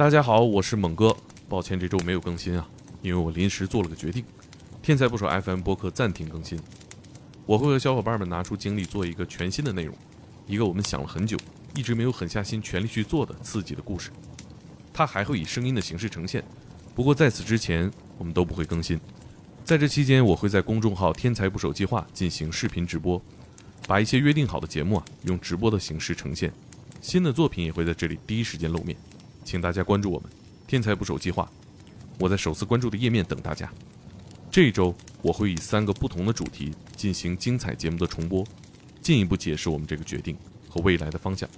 大家好，我是猛哥。抱歉这周没有更新啊，因为我临时做了个决定，天才不手 FM 播客暂停更新。我会和小伙伴们拿出精力做一个全新的内容，一个我们想了很久，一直没有狠下心全力去做的刺激的故事。它还会以声音的形式呈现，不过在此之前我们都不会更新。在这期间，我会在公众号“天才不手计划”进行视频直播，把一些约定好的节目啊用直播的形式呈现。新的作品也会在这里第一时间露面，请大家关注我们“天才捕手计划”。我在首次关注的页面等大家。这一周我会以三个不同的主题进行精彩节目的重播，进一步解释我们这个决定和未来的方向。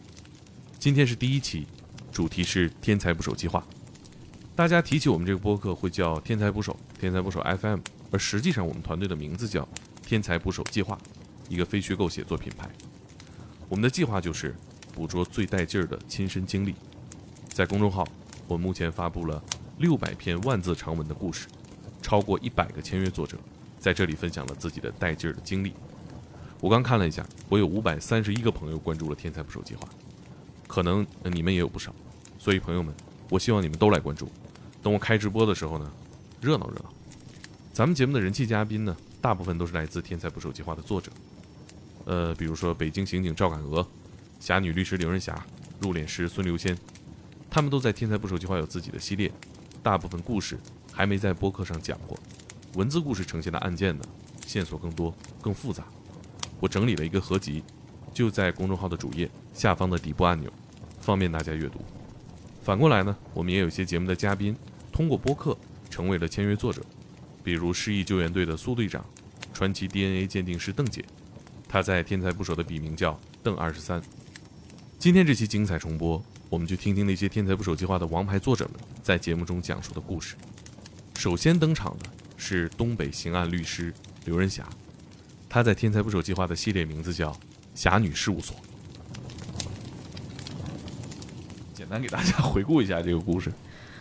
今天是第一期，主题是“天才捕手计划”。大家提起我们这个播客会叫“天才捕手”、“天才捕手 FM”，而实际上我们团队的名字叫“天才捕手计划”，一个非虚构写作品牌。我们的计划就是捕捉最带劲儿的亲身经历。在公众号，我目前发布了六百篇万字长文的故事，超过一百个签约作者在这里分享了自己的带劲儿的经历。我刚看了一下，我有五百三十一个朋友关注了“天才捕手计划”，可能你们也有不少，所以朋友们，我希望你们都来关注。等我开直播的时候呢，热闹热闹。咱们节目的人气嘉宾呢，大部分都是来自《天才捕手计划》的作者，呃，比如说北京刑警赵敢娥、侠女律师刘仁霞、入殓师孙留仙，他们都在《天才捕手计划》有自己的系列，大部分故事还没在播客上讲过。文字故事呈现的案件呢，线索更多、更复杂。我整理了一个合集，就在公众号的主页下方的底部按钮，方便大家阅读。反过来呢，我们也有些节目的嘉宾通过播客成为了签约作者，比如失忆救援队的苏队长，传奇 DNA 鉴定师邓姐，她在天才捕手的笔名叫邓二十三。今天这期精彩重播，我们去听听那些天才捕手计划的王牌作者们在节目中讲述的故事。首先登场的是东北刑案律师刘仁侠，他在天才捕手计划的系列名字叫侠女事务所。简单给大家回顾一下这个故事。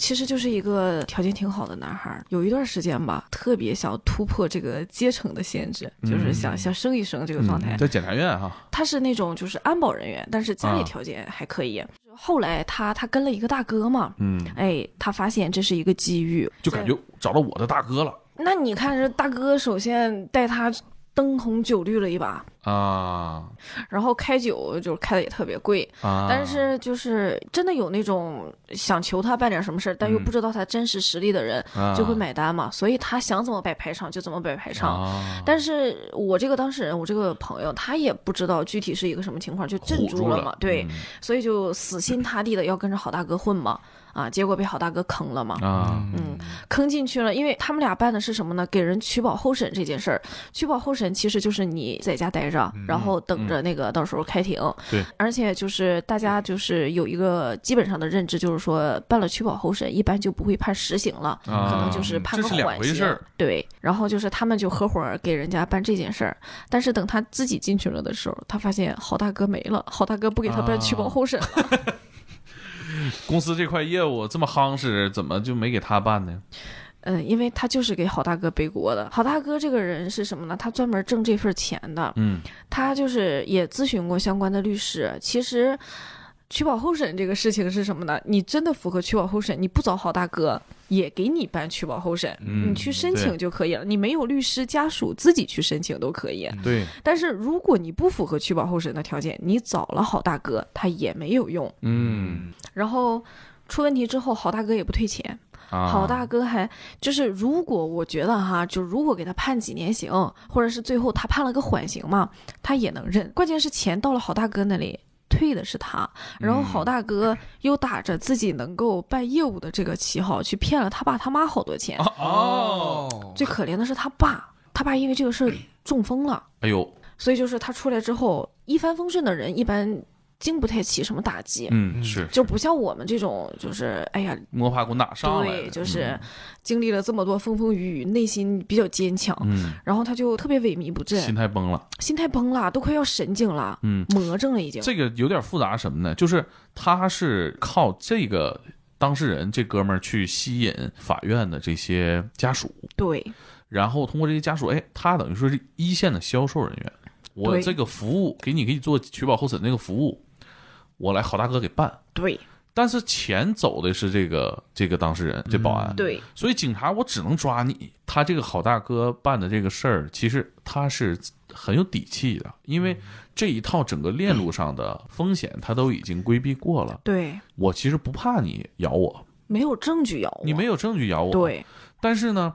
其实就是一个条件挺好的男孩儿，有一段时间吧，特别想突破这个阶层的限制，就是想想升一升这个状态。在检察院哈，他是那种就是安保人员，但是家里条件还可以。后来他他跟了一个大哥嘛，嗯，哎，他发现这是一个机遇，就感觉找到我的大哥了那你看这大哥，首先带他灯红酒绿了一把，啊然后开酒就开的也特别贵，啊！但是就是真的有那种想求他办点什么事儿，但又嗯不知道他真实实力的人，啊就会买单嘛。所以他想怎么摆排场就怎么摆排场。啊，但是我这个当事人，我这个朋友，他也不知道具体是一个什么情况，就镇住了嘛。对，嗯所以就死心塌地的要跟着好大哥混嘛。啊，结果被好大哥坑了嘛。啊，嗯，坑进去了，因为他们俩办的是什么呢？给人取保候审这件事儿。取保候审其实就是你在家待着，然后等着那个到时候开庭。对，而且就是大家就是有一个基本上的认知，就是说办了取保候审，一般就不会判实刑了，啊可能就是判个这是两缓刑回事。对，然后就是他们就合伙给人家办这件事儿，但是等他自己进去了的时候，他发现好大哥没了，好大哥不给他办取保啊候审了。公司这块业务这么夯实，怎么就没给他办呢？嗯，因为他就是给好大哥背锅的。好大哥这个人是什么呢？他专门挣这份钱的。嗯他就是也咨询过相关的律师。其实，取保候审这个事情是什么呢？你真的符合取保候审，你不找好大哥，也给你办取保候审，嗯你去申请就可以了。你没有律师家属自己去申请都可以。对，但是如果你不符合取保候审的条件，你找了好大哥，他也没有用。嗯然后出问题之后，好大哥也不退钱。啊，好大哥还就是，如果我觉得哈，就如果给他判几年刑，或者是最后他判了个缓刑嘛，他也能认。关键是钱到了好大哥那里。退的是他，然后好大哥又打着自己能够办业务的这个旗号，去骗了他爸他妈好多钱。哦，最可怜的是他爸，他爸因为这个事儿中风了，哎呦，所以就是他出来之后一帆风顺的人，一般经不太起什么打击，嗯是。就不像我们这种，就是哎呀，摸爬滚打上来对，就是经历了这么多风风雨雨，内心比较坚强，嗯，然后他就特别萎靡不振，心态崩了，心态崩了，都快要神经了，嗯，魔怔了已经。这个有点复杂什么呢？就是他是靠这个当事人这哥们儿去吸引法院的这些家属，对。然后通过这些家属，哎，他等于说是一线的销售人员，我这个服务给你给你做取保候审那个服务，我来好大哥给办。对但是钱走的是这个这个当事人，这保安。嗯对，所以警察我只能抓你。他这个好大哥办的这个事儿，其实他是很有底气的，因为这一套整个链路上的风险他都已经规避过了。对，我其实不怕你咬我，没有证据咬我，你没有证据咬我。，对但是呢，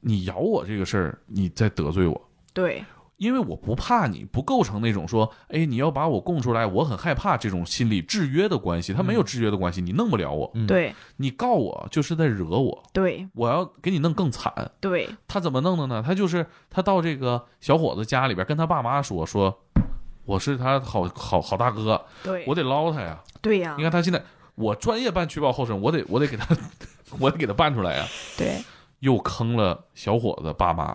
你咬我这个事儿，你在得罪我。对因为我不怕你，不构成那种说，哎，你要把我供出来，我很害怕这种心理制约的关系，他没有制约的关系，你弄不了我，嗯对你告我就是在惹我，对我要给你弄更惨。对他怎么弄的呢？他就是他到这个小伙子家里边跟他爸妈说说，我是他好好好大哥，对，我得捞他呀。对呀你，看他现在，我专业办取保候审，我得我得给他，我得给他办出来呀。对，又坑了小伙子爸妈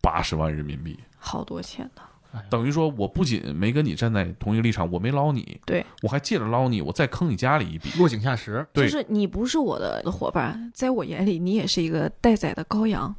八十万人民币。好多钱呢，等于说，我不仅没跟你站在同一个立场，我没捞你，对，我还借着捞你，我再坑你家里一笔。落井下石。对就是你不是我的伙伴，在我眼里你也是一个待宰的羔羊。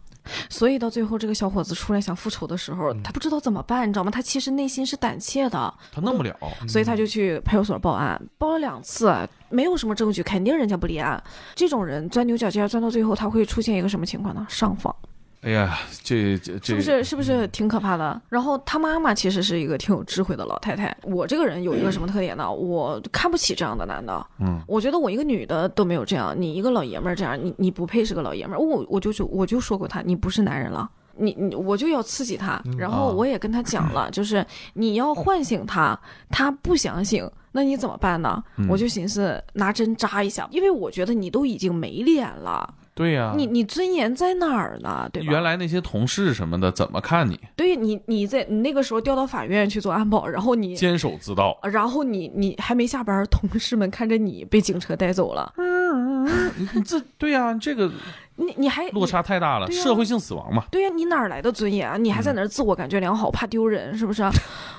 所以到最后，这个小伙子出来想复仇的时候，他不知道怎么办，你知道吗？他其实内心是胆怯的，他弄不了，所以他就去派出所报案，报了两次，没有什么证据，肯定人家不立案。这种人钻牛角尖，钻到最后，他会出现一个什么情况呢？上访，哎呀，这这这是不是？是不是挺可怕的？然后他妈妈其实是一个挺有智慧的老太太。我这个人有一个什么特点呢？我看不起这样的男的。嗯，我觉得我一个女的都没有这样，你一个老爷们儿这样，你你不配是个老爷们儿。我我就就我就说过他，你不是男人了。你你我就要刺激他，然后啊我也跟他讲了，就是你要唤醒他，他不想醒，那你怎么办呢？嗯我就寻思拿针扎一下，因为我觉得你都已经没脸了，对呀、你你尊严在哪儿呢？对吧？原来那些同事什么的怎么看你？对你你在你那个时候调到法院去做安保，然后你坚守自盗。然后你你还没下班，同事们看着你被警车带走了，你你这对呀、这个你你还落差太大了，社会性死亡嘛。对呀、你哪儿来的尊严啊？你还在那儿自我感觉良好，怕丢人，是不是啊？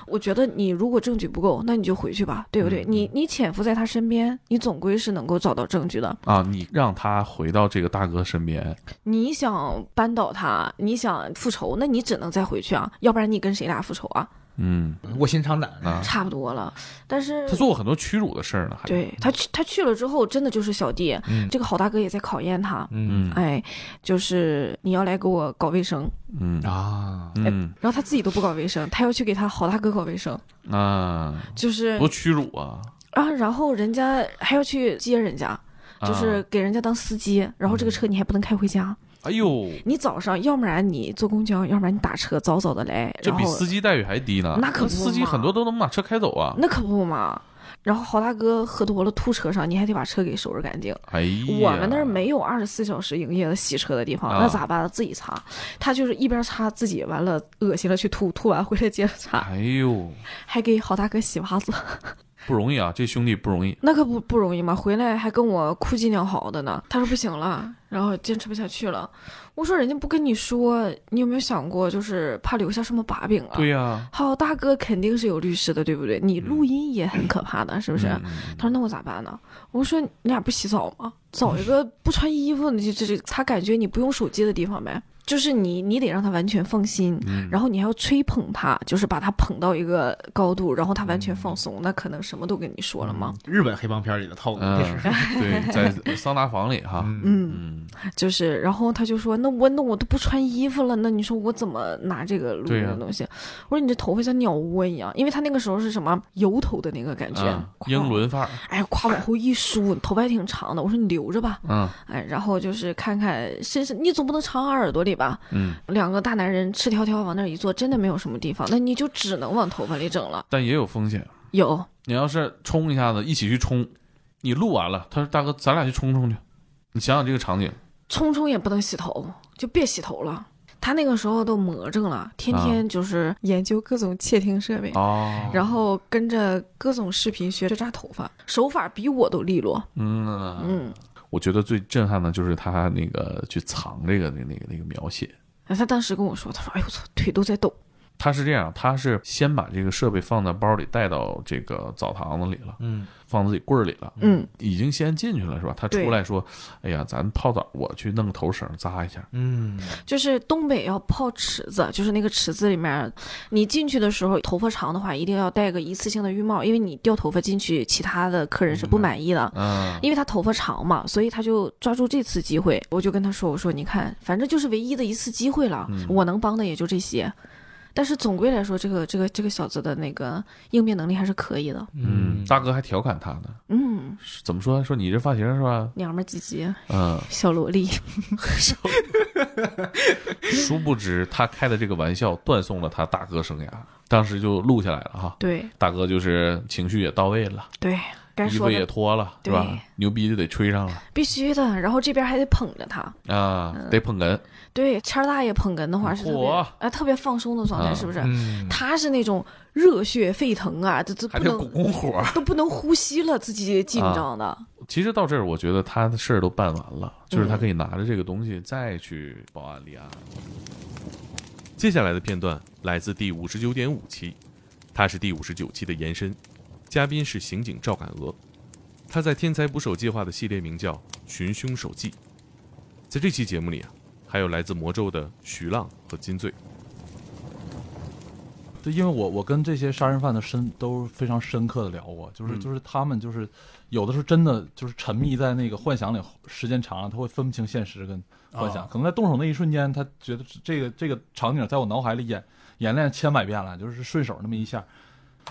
我觉得你如果证据不够，那你就回去吧，对不对？嗯你你潜伏在他身边，你总归是能够找到证据的。啊，你让他回到这个大哥身边，你想扳倒他，你想复仇，那你只能再回去啊，要不然你跟谁俩复仇啊？嗯。卧薪尝胆。啊，差不多了。但是他做过很多屈辱的事儿呢，还对他去他去了之后，真的就是小弟，嗯。这个好大哥也在考验他。嗯。嗯。哎，就是你要来给我搞卫生，嗯。啊，嗯。然后他自己都不搞卫生，他要去给他好大哥搞卫生，啊，就是多屈辱啊！啊，然后人家还要去接人家，就是给人家当司机，然后这个车你还不能开回家，哎呦，你早上要不然你坐公交，要不然你打车早早的来，这比司机待遇还低呢。那可不司机很多都能把车开走啊。那可不嘛。然后好大哥喝多了吐车上，你还得把车给收拾干净。哎呀，我们那儿没有二十四小时营业的洗车的地方，啊那咋办？自己擦。他就是一边擦自己，完了恶心了去吐，吐完回来接着擦，哎呦，还给好大哥洗袜子，不容易啊，这兄弟不容易。那可不不容易嘛。回来还跟我哭鸡娘嚎的呢。他说不行了，然后坚持不下去了。我说人家不跟你说，你有没有想过，就是怕留下什么把柄啊？对呀，好大哥肯定是有律师的，对不对？你录音也很可怕的，是不是？嗯他说：“那我咋办呢？”我说：“你俩不洗澡吗？找一个不穿衣服，你这这他感觉你不用手机的地方呗。就是你，你得让他完全放心，嗯。然后你还要吹捧他，就是把他捧到一个高度，然后他完全放松，那可能什么都跟你说了嘛。日本黑帮片里的套路。对，在桑拿房里哈，嗯。就是，然后他就说：“那我那我都不穿衣服了，那你说我怎么拿这个录对呀。音的东西？”我说：“你这头发像鸟窝一样，因为他那个时候是什么油头的那个感觉，啊英伦范儿，哎，夸往后一梳，头发还挺长的。我说你留着吧，嗯。哎，然后就是看看身上，你总不能藏耳朵里吧？嗯，两个大男人赤条条往那儿一坐，真的没有什么地方，那你就只能往头发里整了。但也有风险。有，你要是冲一下子，一起去冲，你录完了，他说大哥，咱俩去冲冲去。你想想这个场景，冲冲也不能洗头，就别洗头了。他那个时候都魔怔了，天天就是研究各种窃听设备。哦，然后跟着各种视频学着扎头发，手法比我都利落。嗯嗯，我觉得最震撼的就是他那个去藏这个那个那个那个描写，他当时跟我说，他说：“哎呦我操，腿都在抖。”他是这样，他是先把这个设备放在包里，带到这个澡堂子里了，嗯放自己柜儿里了，嗯，已经先进去了是吧？他出来说：“哎呀，咱泡澡，我去弄个头绳扎一下。嗯就是东北要泡池子，就是那个池子里面，你进去的时候，头发长的话一定要戴个一次性的浴帽，因为你掉头发进去，其他的客人是不满意的。嗯，因为他头发长嘛，所以他就抓住这次机会，我就跟他说：“我说你看，反正就是唯一的一次机会了，嗯我能帮的也就这些。但是总归来说，这个这个这个小子的那个应变能力还是可以的。嗯，大哥还调侃他呢，嗯，怎么说？说你这发型是吧？娘们儿唧唧，嗯，小萝莉。殊不知他开的这个玩笑断送了他大哥生涯，当时就录下来了哈。对大哥就是情绪也到位了，对，该衣服也脱了，对吧？牛逼就得吹上了必须的。然后这边还得捧着他，啊，嗯得捧哏。对，谦儿大爷捧哏的话是特别嚯啊特别放松的状态，啊是不是？嗯，他是那种热血沸腾啊，这这不能拱火儿。都不能呼吸了，自己紧啊张的。其实到这儿，我觉得他的事儿都办完了，就是他嗯可以拿着这个东西再去报案立案。接下来的片段来自第五十九点五期，它是第五十九期的延伸，嘉宾是刑警赵敢娥，他在《天才捕手计划》的系列名叫《寻凶手记》。在这期节目里啊，还有来自魔咒的徐浪和金醉。对，因为我我跟这些杀人犯的深都非常深刻的聊过，就是嗯。就是他们就是有的时候真的就是沉迷在那个幻想里，时间长了他会分不清现实跟幻想，啊。可能在动手那一瞬间，他觉得这个这个场景在我脑海里演演练千百遍了，就是顺手那么一下，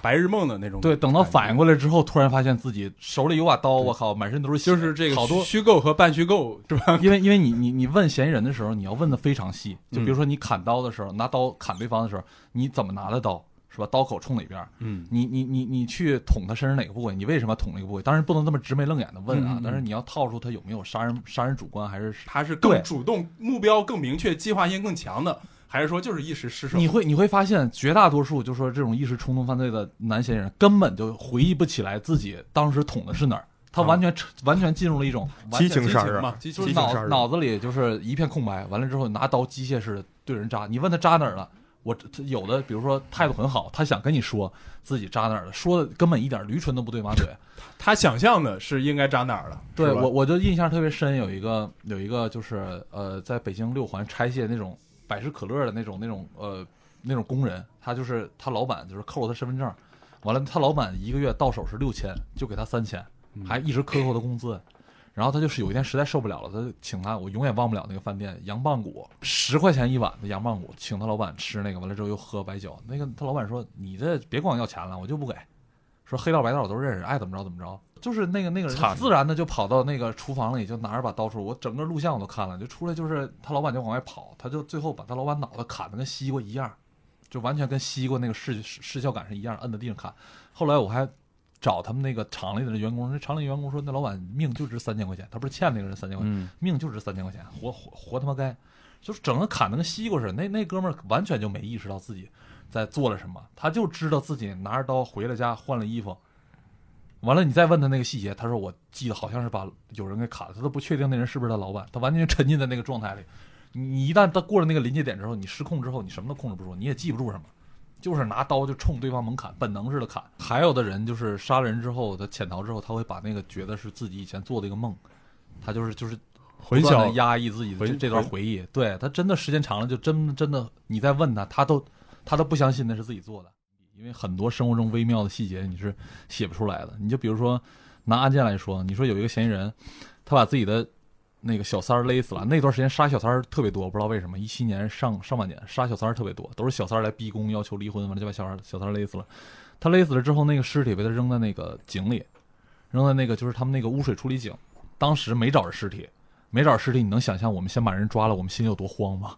白日梦的那种。对，等到反应过来之后，突然发现自己手里有把刀，我靠，满身都是血，就是这个好多虚构和半虚构是吧？因为因为你你你问嫌疑人的时候，你要问的非常细，就比如说你砍刀的时候，拿刀砍对方的时候，你怎么拿的刀，是吧？刀口冲哪边儿？嗯，你你你你去捅他身上哪个部位？你为什么要捅那个部位？当然不能这么直眉愣眼的问啊，嗯嗯嗯但是你要套出他有没有杀人杀人主观，还是他是更主动、目标更明确、计划性更强的，还是说就是一时失手？你会你会发现绝大多数就说这种一时冲动犯罪的男嫌疑人根本就回忆不起来自己当时捅的是哪儿，他啊完全、完全进入了一种完全激情杀人嘛，激就是脑情杀人杀人脑子里就是一片空白，完了之后拿刀机械式的对人扎，你问他扎哪儿了？我他有的比如说态度很好，他想跟你说自己扎哪儿了，说的根本一点驴唇都不对马嘴。他想象的是应该扎哪儿了？是吧对我我就印象特别深，有一个有一个就是呃，在北京六环拆卸那种百事可乐的那种那种呃那种工人，他就是他老板就是扣了他身份证，完了他老板一个月到手是六千，就给他三千，还一直克扣他工资。然后他就是有一天实在受不了了，他就请他，我永远忘不了那个饭店羊棒骨，十块钱一碗的羊棒骨，请他老板吃那个，完了之后又喝白酒。那个他老板说：“你这别光要钱了，我就不给。”说黑道白道我都认识，爱怎么着怎么着。就是那个那个人惨自然的就跑到那个厨房里，就拿着把刀出来。我整个录像我都看了，就出来就是他老板就往外跑，他就最后把他老板脑袋砍的跟西瓜一样，就完全跟西瓜那个视视视效感是一样，摁在地上砍。后来我还找他们那个厂里的员工，那厂里员工说那老板命就值三千块钱，他不是欠那个人三千块钱，嗯，命就值三千块钱，活活活他妈该，就是整个砍的跟西瓜似的。那那哥们儿完全就没意识到自己在做了什么，他就知道自己拿着刀回了家换了衣服。完了，你再问他那个细节，他说我记得好像是把有人给砍了，他都不确定那人是不是他老板，他完全沉浸在那个状态里。你你一旦他过了那个临界点之后，你失控之后，你什么都控制不住，你也记不住什么，就是拿刀就冲对方猛砍，本能似的砍。还有的人就是杀了人之后，他潜逃之后，他会把那个觉得是自己以前做的一个梦，他就是就是混不断地淆压抑自己的这这段回忆。对他真的时间长了，就真真的你再问他，他都他都不相信那是自己做的，因为很多生活中微妙的细节你是写不出来的。你就比如说拿案件来说，你说有一个嫌疑人，他把自己的那个小三勒死了，那段时间杀小三特别多，不知道为什么，一七年上上半年杀小三特别多，都是小三来逼宫要求离婚，完了就把小孩小三勒死了。他勒死了之后，那个尸体被他扔在那个井里，扔在那个就是他们那个污水处理井，当时没找着尸体，没找着尸体，你能想象我们先把人抓了，我们心里有多慌吗？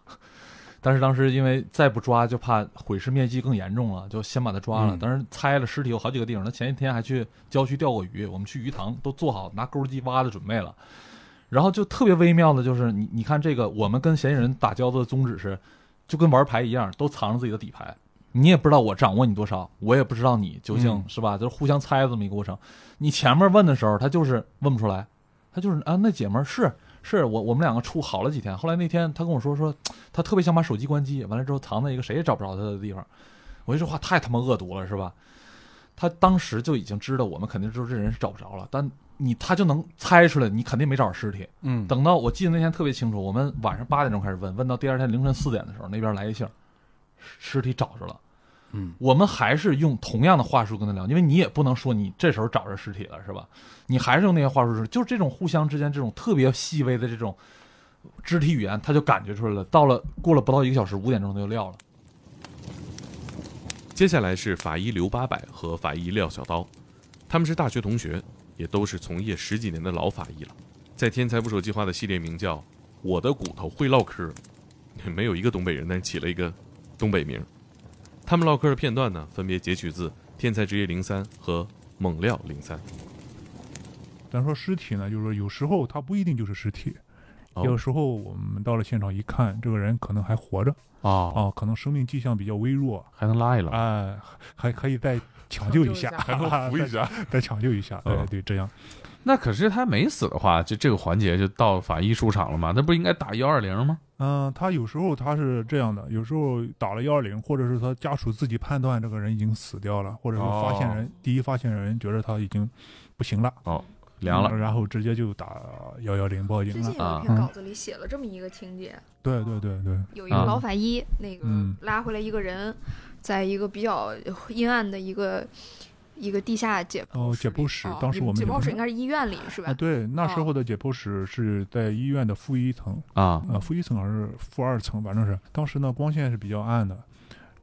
但是当时因为再不抓就怕毁尸灭迹更严重了，就先把他抓了。嗯当时猜了尸体有好几个地方，他前一天还去郊区钓过鱼，我们去鱼塘都做好拿钩机挖的准备了。然后就特别微妙的就是你你看这个，我们跟嫌疑人打交道的宗旨是，就跟玩牌一样，都藏着自己的底牌。你也不知道我掌握你多少，我也不知道你究竟、嗯是吧？就是互相猜这么一个过程。你前面问的时候，他就是问不出来，他就是啊，那姐们儿是是我我们两个处好了几天，后来那天他跟我说说，他特别想把手机关机，完了之后藏在一个谁也找不着他的地方。我说这话太他妈恶毒了，是吧？他当时就已经知道我们肯定知道这人是找不着了，但你他就能猜出来你肯定没找着尸体。嗯，等到我记得那天特别清楚，我们晚上八点钟开始问，问到第二天凌晨四点的时候，那边来一信儿，尸体找着了。嗯，我们还是用同样的话术跟他聊，因为你也不能说你这时候找着尸体了，是吧？你还是用那些话术，就是这种互相之间这种特别细微的这种肢体语言，他就感觉出来了。到了过了不到一个小时，五点钟他就撂了。接下来是法医刘八百和法医廖小刀，他们是大学同学，也都是从业十几年的老法医了。在天才捕手计划的系列名叫《我的骨头会唠嗑》，没有一个东北人，但起了一个东北名。他们唠嗑的片段呢，分别截取自《天才职业零三》和《猛料零三》。咱说尸体呢，就是说有时候它不一定就是尸体，哦有时候我们到了现场一看，这个人可能还活着哦，啊，可能生命迹象比较微弱，还能拉一拉，哎，还可以再抢救一下，还能 扶一下，再再抢救一下，对嗯对，这样那可是他没死的话，就这个环节就到法医出场了嘛？那不应该打幺二零吗？嗯，他有时候他是这样的，有时候打了幺二零，或者是他家属自己判断这个人已经死掉了，或者是发现人、第一发现人觉得他已经不行了，哦凉了嗯然后直接就打幺幺零报警了最近有一篇。稿子里写了这么一个情节，对对对对，啊有。一个老法医，那个嗯。拉回来一个人，在一个比较阴暗的一个一个地下解剖哦，室解剖室哦，当时我们解剖室应该是医院里是吧？啊，？对，那时哦候的解剖室是在医院的负一层，啊。呃，负一层还是负二层，反正是当时呢光线是比较暗的，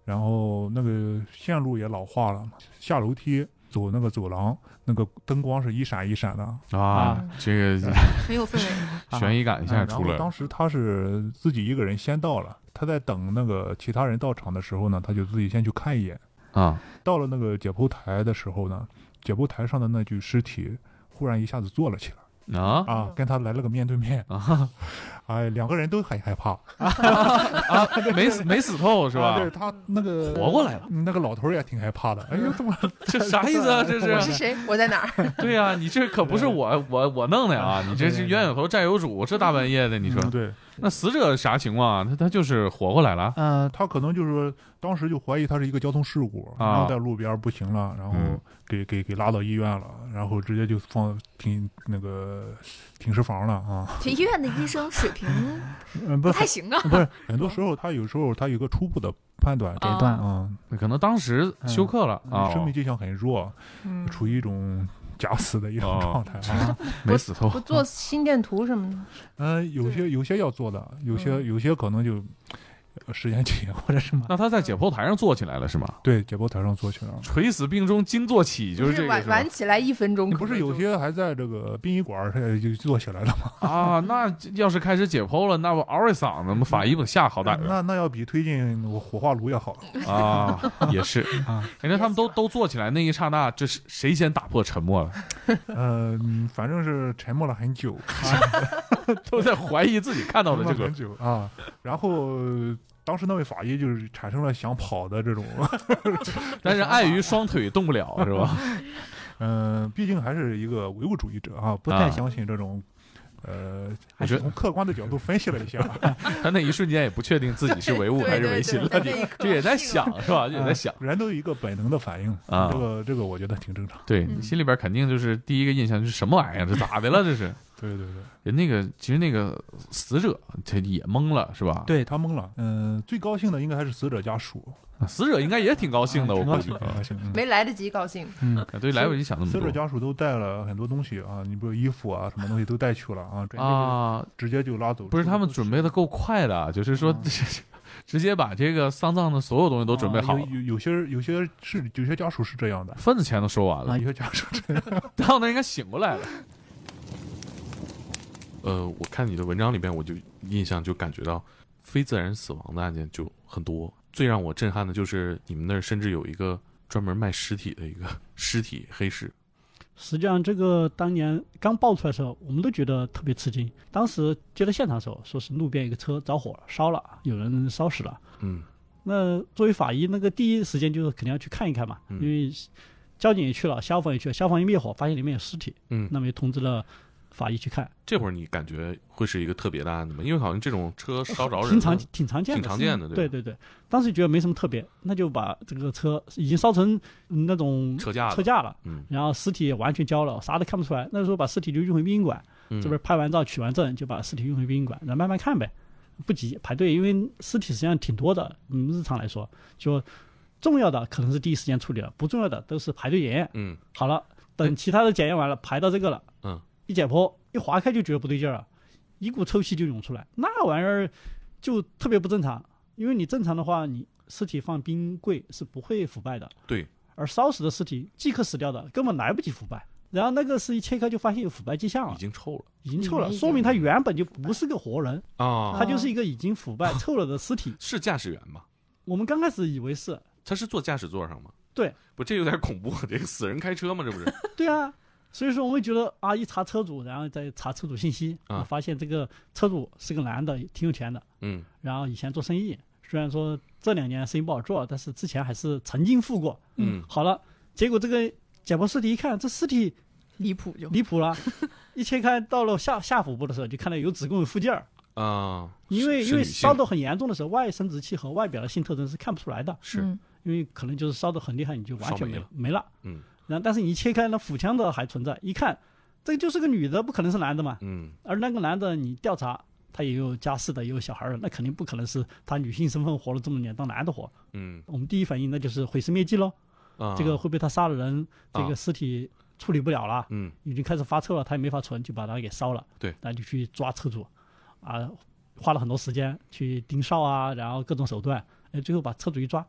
然后那个线路也老化了嘛，下楼梯走那个走廊，那个灯光是一闪一闪的，啊，这个 很有氛围。悬疑感一下出来了。当时他是自己一个人先到了，他在等那个其他人到场的时候呢，他就自己先去看一眼。啊。到了那个解剖台的时候呢，解剖台上的那具尸体忽然一下子坐了起来。啊？啊，跟他来了个面对面，啊哎，两个人都很害怕，啊！没死没死透是吧啊对？他那个活过来了，那个老头也挺害怕的。哎呦，怎么 这啥意思啊？这是我是谁？我在哪儿？对呀、你这可不是我我我弄的呀！你这是冤有头债有主，这大半夜的，你说嗯对，那死者啥情况啊？他他就是活过来了嗯，他可能就是说当时就怀疑他是一个交通事故，啊然后在路边不行了，然后嗯给给给拉到医院了，然后直接就放停那个停尸房了啊。这医院的医生水平嗯，不太行啊。不是，很多时候他有时候他有个初步的判断诊断啊，可能当时休克了啊，生命迹象很弱，嗯，处于一种假死的一种哦。状态啊。没死透。不做心电图什么的，嗯，有些有些要做的，有些嗯。有些可能就呃时间紧或者什么。那他在解剖台上坐起来了是吗？对，解剖台上坐起来了。垂死病中惊坐起，就是这个晚是晚起来一分钟，不是有些还在这个殡仪馆儿，他也就坐起来了吗？啊，那要是开始解剖了，那不嗷一嗓子，我法医不吓好歹了那那要比推进我火化炉要好啊？也是 啊。反正他们都都坐起来那一刹那，这是谁先打破沉默了？呃，嗯反正是沉默了很久，都在怀疑自己看到的这个很久啊。然后当时那位法医就是产生了想跑的这种，但是碍于双腿动不了，是吧？嗯、毕竟还是一个唯物主义者啊，不啊太相信这种。呃，还是我觉得从客观的角度分析了一下，他那一瞬间也不确定自己是唯物还是唯心了，对对对这也在想是吧？也在想。人都有一个本能的反应啊这个这个我觉得挺正常。对嗯你心里边肯定就是第一个印象就是什么玩意儿？这咋的了？这是对对对，人那个其实那个死者他也懵了是吧？对他懵了。嗯、最高兴的应该还是死者家属，死者应该也挺高兴的，我估计挺高兴，挺高兴。嗯没来得及高兴。嗯，对，来不及想那么多死者家属都带了很多东西啊，你比如衣服啊，什么东西都带去了啊，啊。直接就拉走。不是他们准备的够快的，就是说啊 直接把这个丧葬的所有东西都准备好啊，有有有些有些是有些家属是这样的，份子钱都收完了，有些家属这样。到那应该醒过来了。呃，我看你的文章里边，我就印象就感觉到非自然死亡的案件就很多。最让我震撼的就是你们那儿甚至有一个专门卖尸体的一个 尸体黑市。实际上，这个当年刚爆出来的时候，我们都觉得特别吃惊。当时接到现场的时候，说是路边一个车着火，烧了，有人烧死了。嗯那作为法医，那个第一时间就是肯定要去看一看嘛，嗯因为交警也去了，消防也去了，消防一灭火，发现里面有尸体，嗯那么也通知了法医去看，这会儿你感觉会是一个特别的案子吗？因为好像这种车烧着人挺常挺常见的，挺常见的对对对对，当时觉得没什么特别，那就把这个车已经烧成嗯那种车架了车架了，嗯然后尸体也完全焦了，啥都看不出来。那时候把尸体就运回殡仪馆，嗯这边拍完照、取完证，就把尸体运回殡仪馆，然后慢慢看呗，不急排队，因为尸体实际上挺多的。嗯，日常来说，就重要的可能是第一时间处理了，不重要的都是排队检验。嗯好了，等其他的检验完了，排到这个了，嗯，一解剖一划开就觉得不对劲儿了，一股臭气就涌出来，那玩意儿就特别不正常，因为你正常的话，你尸体放冰柜是不会腐败的，对，而烧死的尸体即刻死掉的，根本来不及腐败。然后那个是一切开就发现有腐败迹象了已，经臭了已经臭了，说明他原本就不是个活人，啊他就是一个已经腐败臭了的尸体。是驾驶员吗？我们刚开始以为是，他是坐驾驶座上吗？对，不，这有点恐怖，这个死人开车吗？这不是？对啊，所以说我们觉得啊，一查车主，然后再查车主信息啊。发现这个车主是个男的，挺有钱的，嗯。然后以前做生意，虽然说这两年生意不好做，但是之前还是曾经富过。嗯。好了，结果这个解剖尸体一看，这尸体离谱就离谱了，一切开到了下下腹部的时候，就看到有子宫有附件儿，啊，因为因为烧得很严重的时候，外生殖器和外表的性特征是看不出来的，是。嗯因为可能就是烧得很厉害，你就完全没了。没了。嗯然后但是你一切开，那腹腔的还存在，一看这个就是个女的，不可能是男的嘛。嗯。而那个男的，你调查他也有家室的，也有小孩儿的，那肯定不可能是他女性身份活了这么多年当男的活。嗯。我们第一反应那就是毁尸灭迹喽，啊，这个会被他杀了人，这啊个尸体处理不了了，嗯。已经开始发臭了，他也没法存，就把它给烧了。对，那就去抓车主，啊，花了很多时间去盯梢啊，然后各种手段，哎，最后把车主一抓，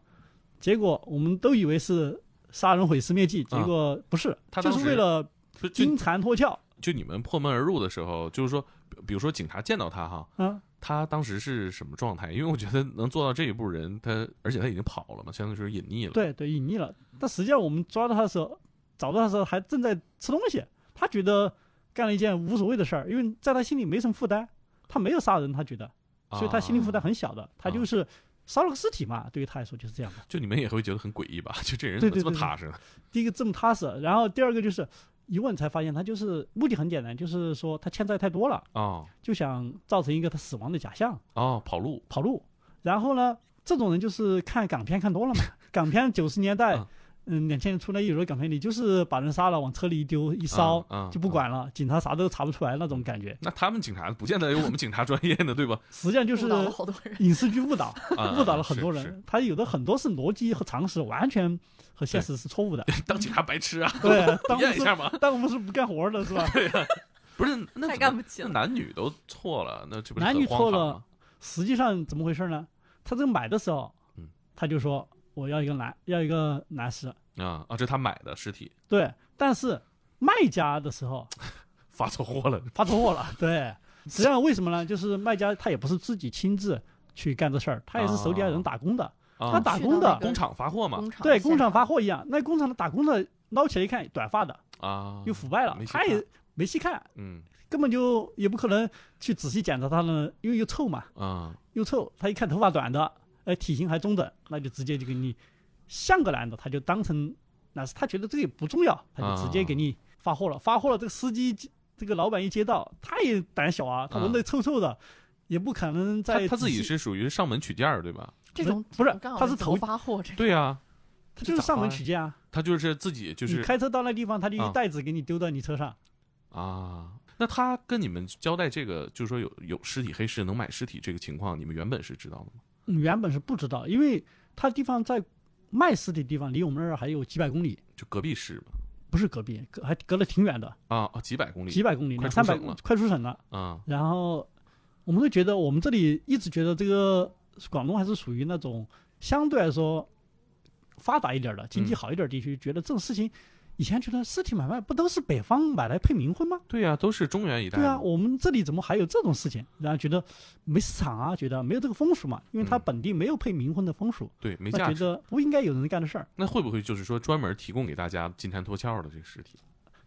结果我们都以为是杀人毁尸灭迹，结果不是，就他当时是为了就就金蝉脱壳。就你们破门而入的时候，就是说，比比如说警察见到他哈，啊，他当时是什么状态？因为我觉得能做到这一步人，他而且他已经跑了嘛，相当于是隐匿了。对对，隐匿了。但实际上我们抓到他的时候，找到他的时候还正在吃东西，他觉得干了一件无所谓的事儿，因为在他心里没什么负担，他没有杀人，他觉得，啊，所以他心理负担很小的，他就是烧了个尸体嘛，对于他来说就是这样的。就你们也会觉得很诡异吧？就这人怎么这么踏实呢？第一个这么踏实，然后第二个就是一问才发现他就是目的很简单，就是说他欠债太多了，哦就想造成一个他死亡的假象，哦，跑路跑路。然后呢，这种人就是看港片看多了嘛，港片九十年代嗯，嗯，两千年出来有的港片里就是把人杀了往车里一丢一烧啊啊就不管了，警察啥都查不出来那种感觉，那他们警察不见得有我们警察专业的，对吧？实际上就是。影视剧误导，啊 误导了很多人。他有的很多是逻辑和常识完全和现实是错误的。当警察白痴啊！对，当验一下嘛。当我们是不干活的是吧？不是，那太干不起了男女都错了，那这不是男女错了？实际上怎么回事呢？他这个买的时候嗯，他就说我要一个男要一个男尸，啊啊，这他买的尸体。对，但是卖家的时候 发错货了。发错货了，对。实际上为什么呢？就是卖家他也不是自己亲自去干这事儿，他也是手底下人打工的，他啊，打工的工厂发货嘛。工厂对，工厂发货一样，那工厂的打工的捞起来一看，短发的啊，又腐败了他也没细看，嗯。根本就也不可能去仔细检查他呢，因为又臭嘛，啊。又臭，他一看头发短的，哎，体型还中等，那就直接就给你像个男的，他就当成那是他觉得这个也不重要，他就直接给你发货了。发货了，这个司机这个老板一接到，他也胆小啊，他闻得臭臭的，也不可能他在他自己是属于上门取件儿对吧？这种不是他是头头发货这对啊，他就是上门取件啊，他就是自己就是你开车到那地方，他就啊一袋子给你丢到你车上。啊。那他跟你们交代这个，就是说有有尸体黑市能买尸体这个情况，你们原本是知道的吗？嗯原本是不知道，因为他地方在卖尸的地方离我们那儿还有几百公里，就隔壁市嘛。不是隔壁，隔还隔了挺远的，啊啊，几百公里，几百公里，快两三百出省了快出省了。啊然后我们都觉得，我们这里一直觉得这个广东还是属于那种相对来说发达一点的、经济嗯好一点的地区，觉得这种事情，以前觉得尸体买卖不都是北方买来配冥婚吗？对呀、都是中原一带对啊，我们这里怎么还有这种事情？然后觉得没市场啊，觉得没有这个风俗嘛，因为他嗯本地没有配冥婚的风俗，对没价值。得不应该有人干的事儿，那会不会就是说专门提供给大家金蝉脱壳的这个尸体？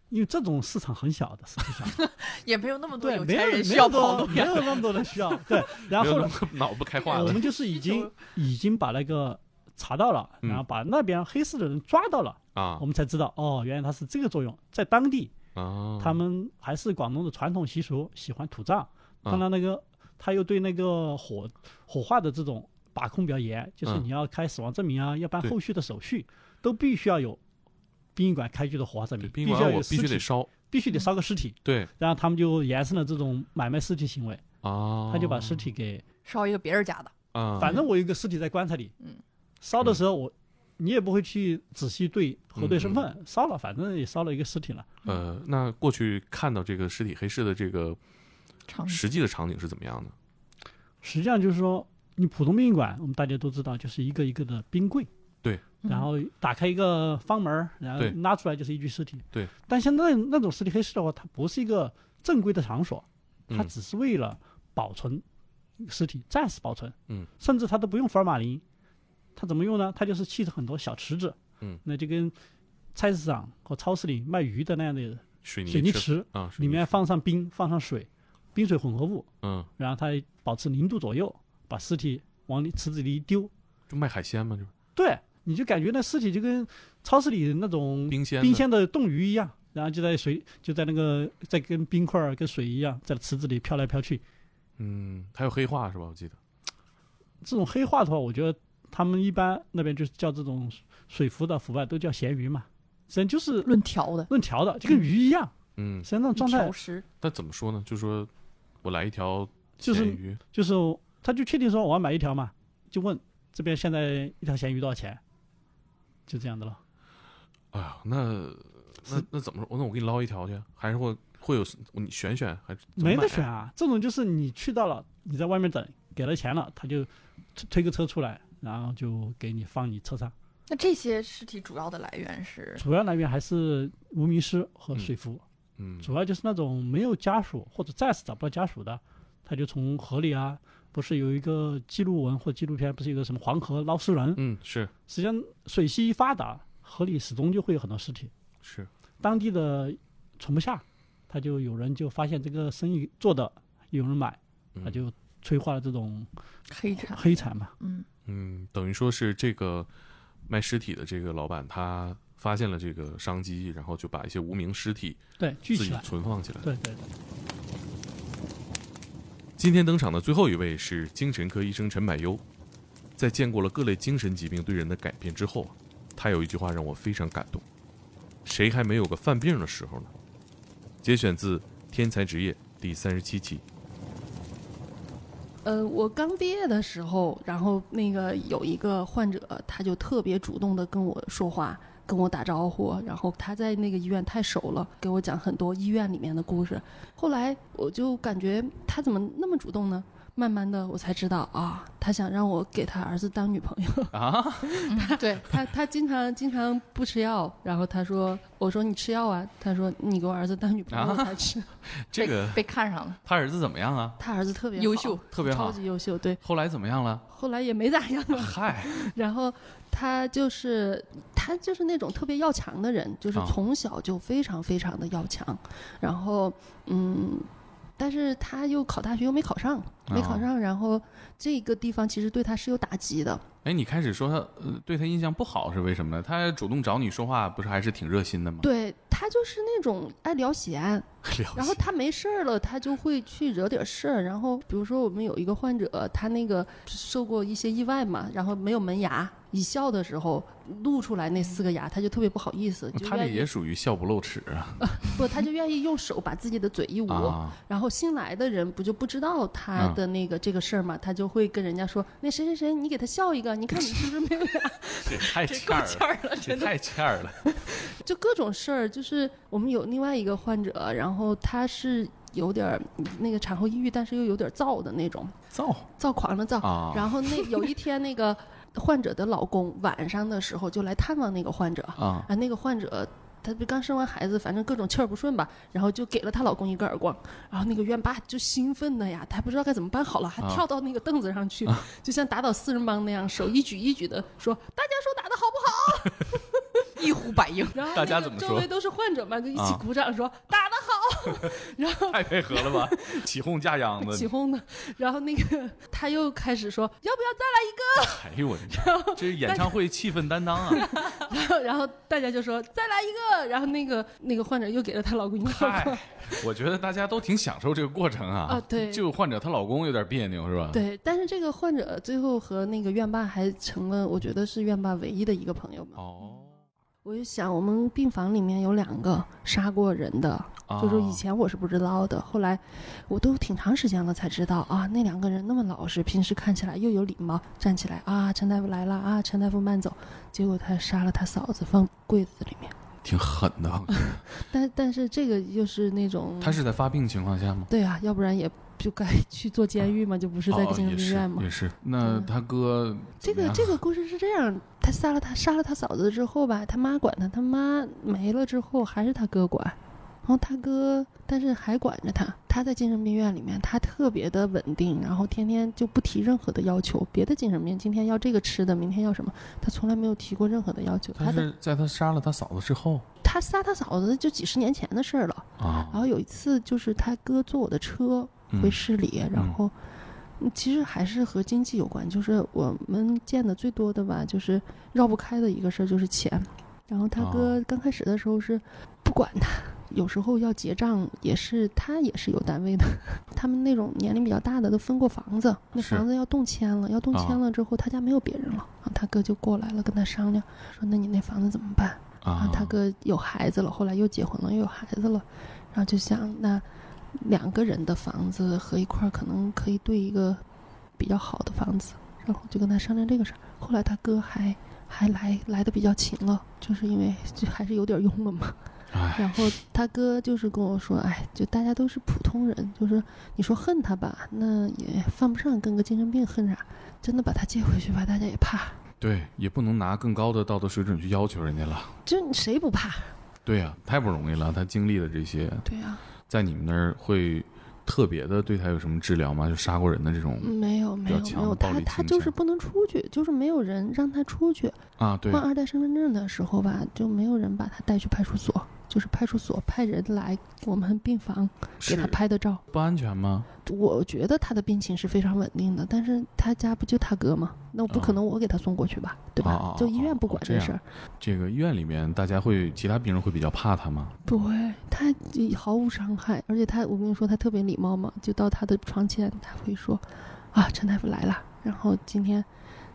因为这种市场很小的，实际上也没有那么多，有没有钱人需要没有多跑路。没有那么多人需要对，然后脑不开化了我们就是已经 已经把那个查到了，嗯然后把那边黑市的人抓到了，啊。我们才知道哦，原来它是这个作用，在当地啊，他们还是广东的传统习俗，喜欢土葬。啊。当然，那个他又对那个火火化的这种把控比较严，就是嗯你要开死亡证明啊，要办后续的手续，都必须要有殡仪馆开具的火化证明，宾必须要有馆我必须，得烧，必须得烧个尸体。对。然后他们就延伸了这种买卖尸体行为，啊，他就把尸体给，烧一个别人家的，啊，反正我有一个尸体在棺材里，嗯，烧的时候我。你也不会去仔细对核对身嗯。份，烧了，反正也烧了一个尸体了。呃，那过去看到这个尸体黑市的这个长实际的场景是怎么样的？实际上就是说，你普通殡仪馆，我们大家都知道，就是一个一个的冰柜，对，然后打开一个方门儿，然后拉出来就是一具尸体，对。但像那那种尸体黑市的话，它不是一个正规的场所，它嗯只是为了保存尸体，暂时保存，嗯，甚至它都不用福尔马林，它怎么用呢？它就是砌着很多小池子，嗯，那就跟菜市场和超市里卖鱼的那样的水泥水泥池。池，啊，里面放上冰，放上水，冰水混合物，嗯，然后它保持零度左右，把尸体往里池子里一丢，就卖海鲜嘛，就。对，你就感觉那尸体就跟超市里那种冰鲜冰鲜的冻鱼一样，然后就在水就在那个在跟冰块儿跟水一样，在池子里飘来飘去。嗯，还有黑化是吧？我记得。这种黑化的话，我觉得他们一般那边就是叫这种水浮的腐败都叫咸鱼嘛，实际上就是论条的论条的，就跟鱼一样。嗯实，际上那种状态条石，那怎么说呢？就说我来一条就是咸鱼，就是，他就确定说我要买一条嘛，就问这边现在一条咸鱼多少钱，就这样的了。哎呀，那那那怎么说？那我给你捞一条去，还是会会有你选选，还是没得选啊！这种就是你去到了，你在外面等，给了钱了，他就推推个车出来，然后就给你放你车上。那这些尸体主要的来源是？主要来源还是无名尸和水浮，嗯。主要就是那种没有家属或者暂时找不到家属的，他就从河里啊，不是有一个记录文或纪录片，不是有个什么黄河捞尸人？嗯是。实际上水系一发达，河里始终就会有很多尸体。是。当地的存不下，他就有人就发现这个生意做的有人买，嗯。他就催化了这种黑产，黑产嘛。嗯，嗯，等于说是这个卖尸体的这个老板，他发现了这个商机，然后就把一些无名尸体对，聚自己起来。存放起来。对对对，今天登场的最后一位是精神科医生陈柏优，在见过了各类精神疾病对人的改变之后啊，他有一句话让我非常感动：谁还没有个犯病的时候呢？节选自《天才职业》第三十七期。呃，我刚毕业的时候，然后那个有一个患者，他就特别主动的跟我说话，跟我打招呼，然后他在那个医院太熟了，给我讲很多医院里面的故事。后来我就感觉他怎么那么主动呢？慢慢的我才知道啊，他想让我给他儿子当女朋友。啊，对他，他经常经常不吃药，然后他说，我说你吃药啊，他说你给我儿子当女朋友啊才吃。这个被看上了，他儿子怎么样啊？他儿子特别好优秀，特别好超级优秀，对。后来怎么样了？后来也没咋样了。嗨，然后他就是他就是那种特别要强的人，就是啊从小就非常非常的要强，然后嗯。但是他又考大学又没考上，没考啊上，然后这个地方其实对他是有打击的。哎，你开始说他呃对他印象不好是为什么呢？他主动找你说话，不是还是挺热心的吗？对他就是那种爱聊闲，了 然后他没事儿了，他就会去惹点事儿。然后比如说我们有一个患者，他那个受过一些意外嘛，然后没有门牙，一笑的时候露出来那四个牙，他就特别不好意思，就他这也属于笑不露齿啊 不，他就愿意用手把自己的嘴一捂。啊！然后新来的人不就不知道他嗯的那个这个事儿嘛，他就会跟人家说：“那谁谁谁，你给他笑一个，你看你是不是没有牙 太欠儿了，这太欠儿了。？”就各种事儿，就是我们有另外一个患者，然后他是有点儿那个产后抑郁，但是又有点儿躁的那种，躁躁狂的躁。啊！然后那有一天，那个患者的老公晚上的时候就来探望那个患者，啊啊，那个患者她不刚生完孩子，反正各种气儿不顺吧，然后就给了她老公一个耳光，然后那个院爸就兴奋的呀，他不知道该怎么办好了，还啊跳到那个凳子上去，就像打倒四人帮那样，手一举一举的说：“大家说打的好不好 一呼百应。？”然后大家怎么说周围都是患者嘛，就一起啊鼓掌说：“打得好。”然后太配合了吧，起哄架秧子 起。哄的，然后那个他又开始说要不要再来一个，哎呦我的天，这是演唱会气氛担当啊！然后然后大家就说再来一个，然后那个那个患者又给了她老公一个嗨，我觉得大家都挺享受这个过程啊。啊对就患者她老公有点别扭是吧？，对，但是这个患者最后和那个院霸还成了，我觉得是院霸唯一的一个朋友吧。哦，我就想，我们病房里面有两个杀过人的，啊就是以前我是不知道的，后来我都挺长时间了才知道啊，那两个人那么老实，平时看起来又有礼貌，站起来啊，陈大夫来了啊，陈大夫慢走，结果他杀了他嫂子，放柜子里面。挺狠的。但但是这个又是那种，他是在发病情况下吗？对啊，要不然也就该去做监狱嘛，就不是在哦精神病院嘛。也是。那他哥这个这个故事是这样，他杀了他杀了他嫂子之后吧，他妈管他，他妈没了之后还是他哥管，然后他哥但是还管着他，他在精神病院里面，他特别的稳定，然后天天就不提任何的要求，别的精神病今天要这个吃的，明天要什么，他从来没有提过任何的要求，他是在他杀了他嫂子之后？他杀他嫂子就几十年前的事儿了，啊。然后有一次就是他哥坐我的车回嗯。市里，然嗯。后嗯其实还是和经济有关，就是我们见的最多的吧，就是绕不开的一个事儿就是钱。然后他哥哦刚开始的时候是不管他，有时候要结账也是他也是有单位的，他们那种年龄比较大的都分过房子，那房子要动迁了，要动迁啊了之后他家没有别人了，然后他哥就过来了跟他商量，说那你那房子怎么办？啊啊，他哥有孩子了，后来又结婚了，又有孩子了，然后就想那两个人的房子合一块儿，可能可以对一个比较好的房子，然后就跟他商量这个事儿。后来他哥还还来来的比较勤了，就是因为就还是有点用了嘛。哎然后他哥就是跟我说，哎，就大家都是普通人，就是你说恨他吧，那也犯不上跟个精神病恨啥，真的把他接回去吧，大家也怕，对，也不能拿更高的道德水准去要求人家了。就谁不怕？对呀、太不容易了。他经历的这些，对呀、在你们那儿会特别的对他有什么治疗吗？就杀过人的这种没有没有没有，他他就是不能出去，就是没有人让他出去。啊，对换二代身份证的时候吧，就没有人把他带去派出所，就是派出所派人来我们病房给他拍的照。不安全吗？我觉得他的病情是非常稳定的，但是他家不就他哥吗？那我不可能我给他送过去吧，对吧？就医院不管这事儿，这个医院里面大家会，其他病人会比较怕他吗？不会，他毫无伤害，而且他，我跟你说，他特别礼貌嘛，就到他的床前，他会说：“啊，陈大夫来了。”然后今天，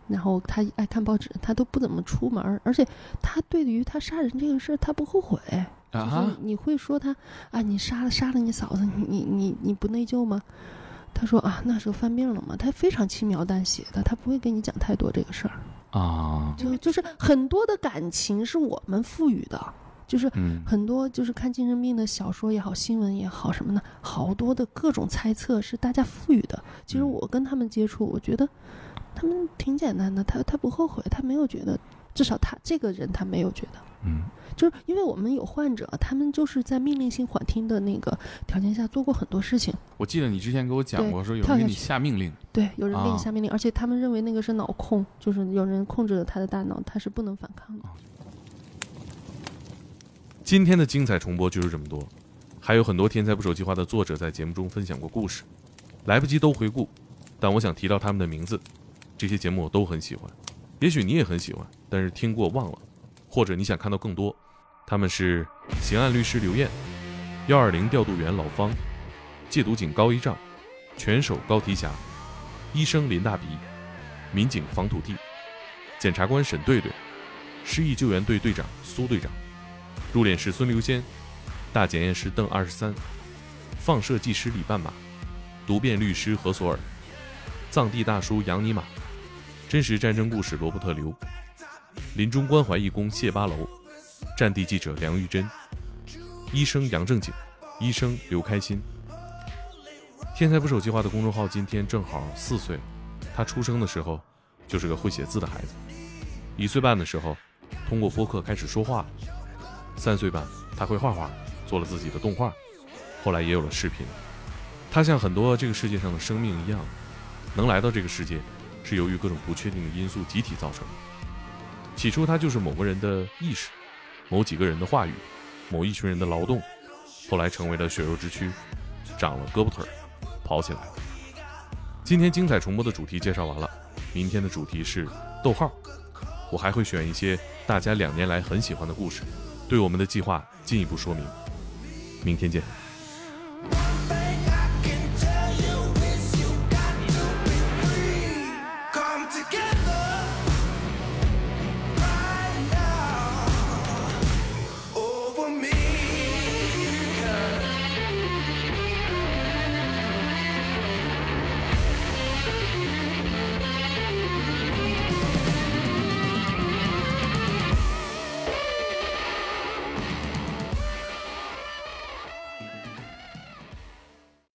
然后他爱看报纸，他都不怎么出门，而且他对于他杀人这个事儿，他不后悔。就是啊，你会说他啊，你杀了杀了你嫂子，你你你你不内疚吗？他说啊，那时候犯病了嘛，他非常轻描淡写的，他不会跟你讲太多这个事儿，啊，就就是很多的感情是我们赋予的，就是嗯，很多就是看精神病的小说也好，新闻也好什么的，好多的各种猜测是大家赋予的。其实嗯我跟他们接触，我觉得他们挺简单的，他他不后悔，他没有觉得，至少他这个人他没有觉得。嗯，就是因为我们有患者，他们就是在命令性缓听的那个条件下做过很多事情。我记得你之前给我讲对过，说有人给你下命令，对，有人给啊你下命令，而且他们认为那个是脑控，就是有人控制了他的大脑，他是不能反抗的。今天的精彩重播就是这么多，还有很多天才不手计划的作者在节目中分享过故事，来不及都回顾，但我想提到他们的名字。这些节目我都很喜欢，也许你也很喜欢，但是听过忘了，或者你想看到更多。他们是刑案律师刘艳、幺二零调度员老方、戒毒警高一丈、拳手高提侠、医生林大鼻、民警房土地、检察官沈队队、失忆救援队队长苏队长。入殓师孙留仙，大检验师邓二十三，放射技师李半马，毒辩律师何索尔，藏地大叔杨尼玛，真实战争故事罗伯特刘，临终关怀义工谢八楼，战地记者梁玉珍，医生杨正景，医生刘开心。天才捕手计划的公众号今天正好四岁，他出生的时候就是个会写字的孩子，一岁半的时候通过播客开始说话。三岁半，他会画画，做了自己的动画，后来也有了视频。他像很多这个世界上的生命一样，能来到这个世界，是由于各种不确定的因素集体造成的。起初，他就是某个人的意识，某几个人的话语，某一群人的劳动，后来成为了血肉之躯，长了胳膊腿儿，跑起来。今天精彩重播的主题介绍完了，明天的主题是逗号。我还会选一些大家两年来很喜欢的故事，对我们的计划进一步说明。明天见。